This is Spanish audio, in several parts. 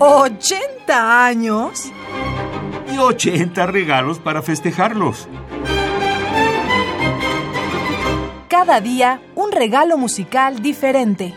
¿80 años? Y 80 regalos para festejarlos. Cada día un regalo musical diferente.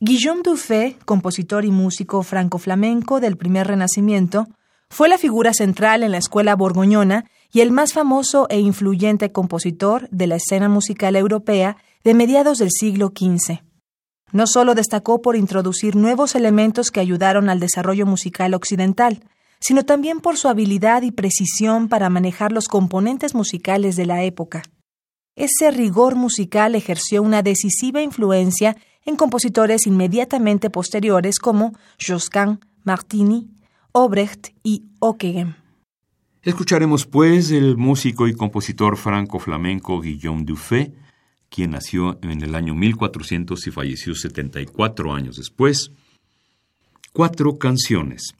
Guillaume Dufay, compositor y músico franco-flamenco del primer Renacimiento, fue la figura central en la escuela borgoñona y el más famoso e influyente compositor de la escena musical europea de mediados del siglo XV. No solo destacó por introducir nuevos elementos que ayudaron al desarrollo musical occidental, sino también por su habilidad y precisión para manejar los componentes musicales de la época. Ese rigor musical ejerció una decisiva influencia en compositores inmediatamente posteriores como Josquin, Martini, Obrecht y Ockeghem. Escucharemos pues el músico y compositor franco-flamenco Guillaume Dufay, quien nació en el año 1400 y falleció 74 años después, cuatro canciones.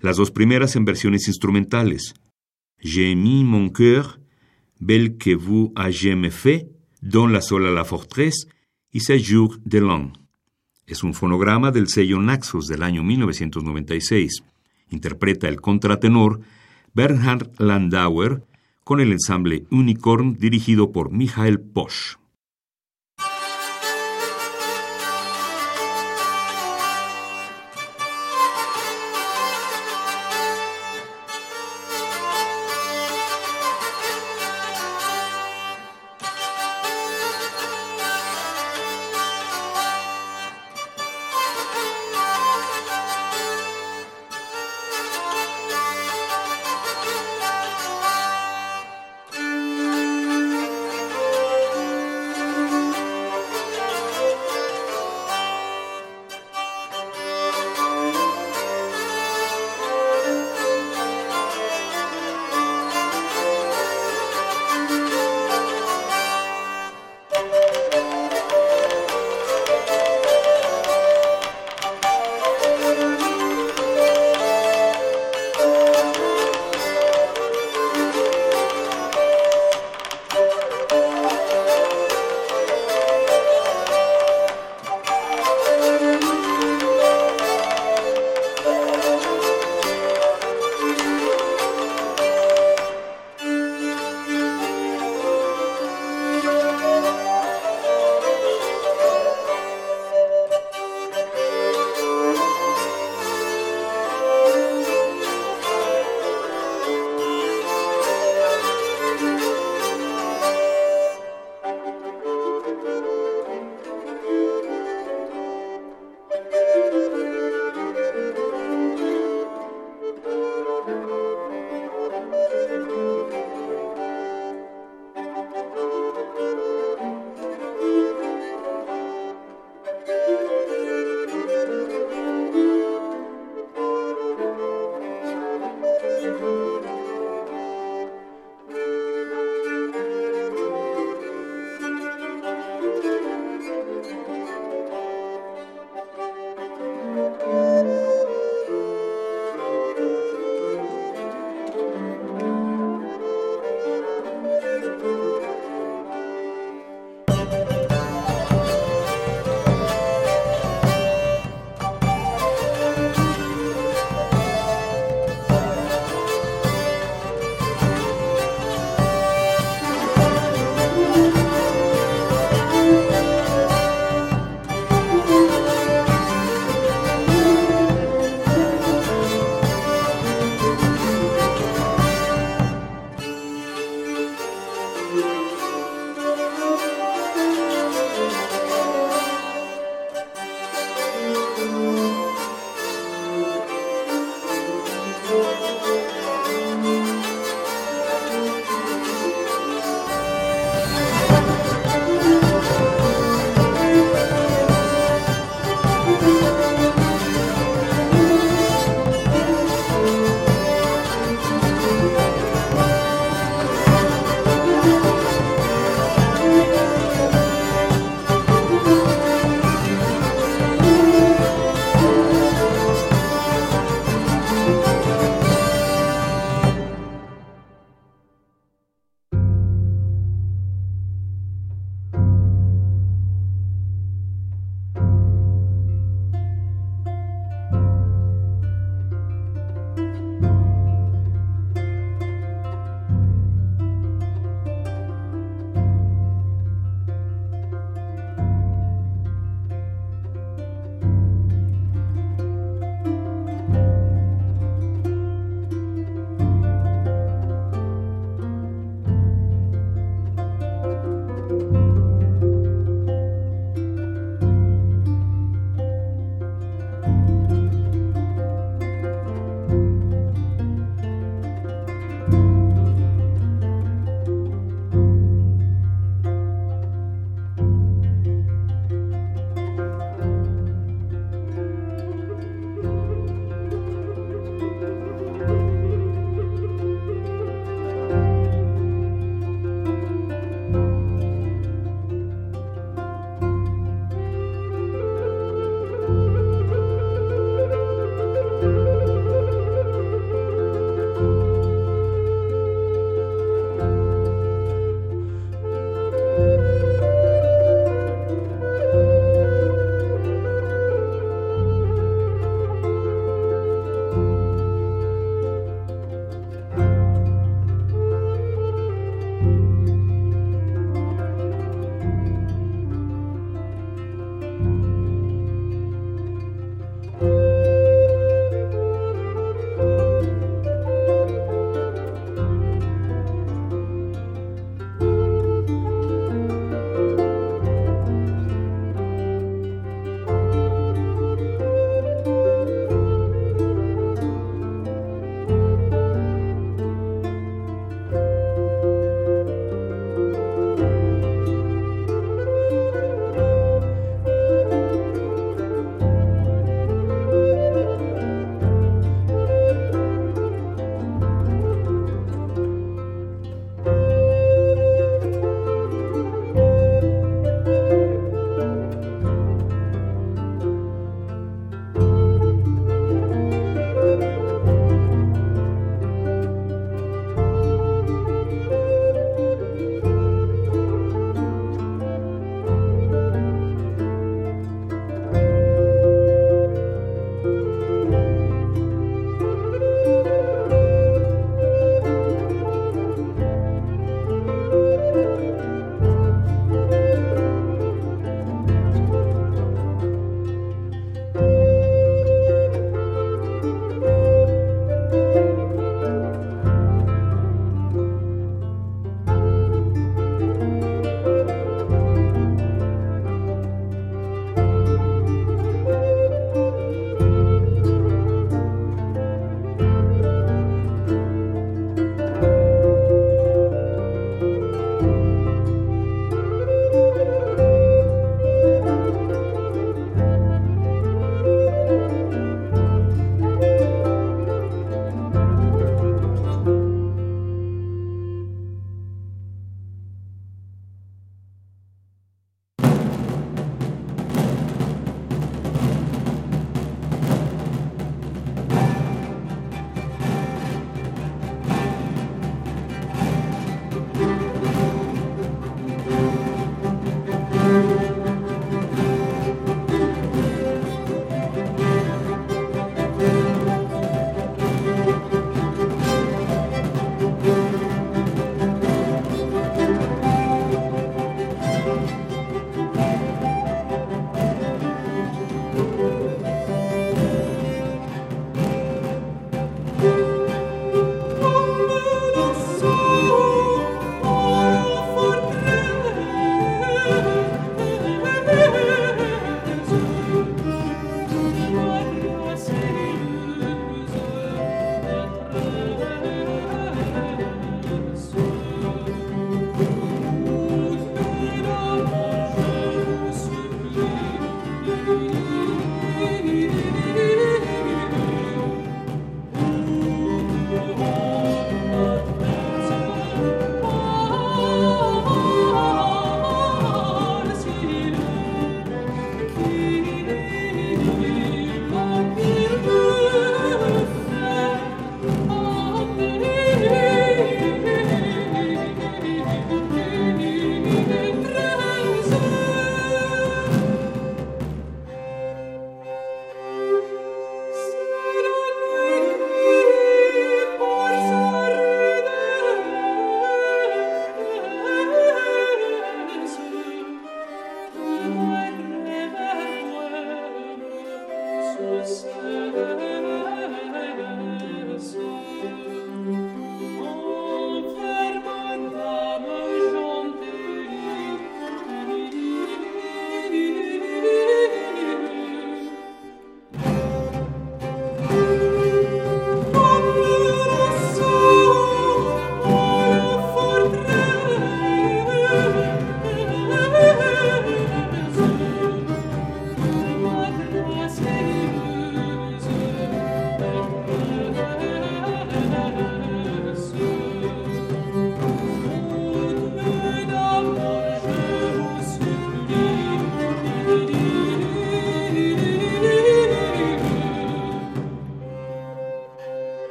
Las dos primeras en versiones instrumentales. J'ai mis mon cœur, Belle que vous a jamais fait, Don la sola la fortresse y Séjour de l'an. Es un fonograma del sello Naxos del año 1996. Interpreta el contratenor Bernhard Landauer con el ensamble Unicorn dirigido por Michael Posch.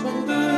sont de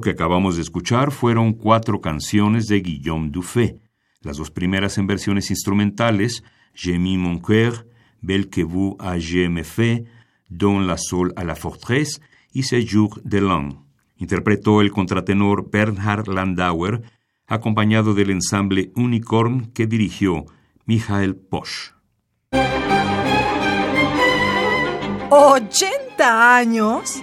Que acabamos de escuchar fueron cuatro canciones de Guillaume Dufay, las dos primeras en versiones instrumentales, J'ai mis mon cœur, Belle que vous a me fait, Don la sol à la forteresse y Séjour de l'an. Interpretó el contratenor Bernhard Landauer, acompañado del ensamble Unicorn que dirigió Michael Posch. ¿80 años?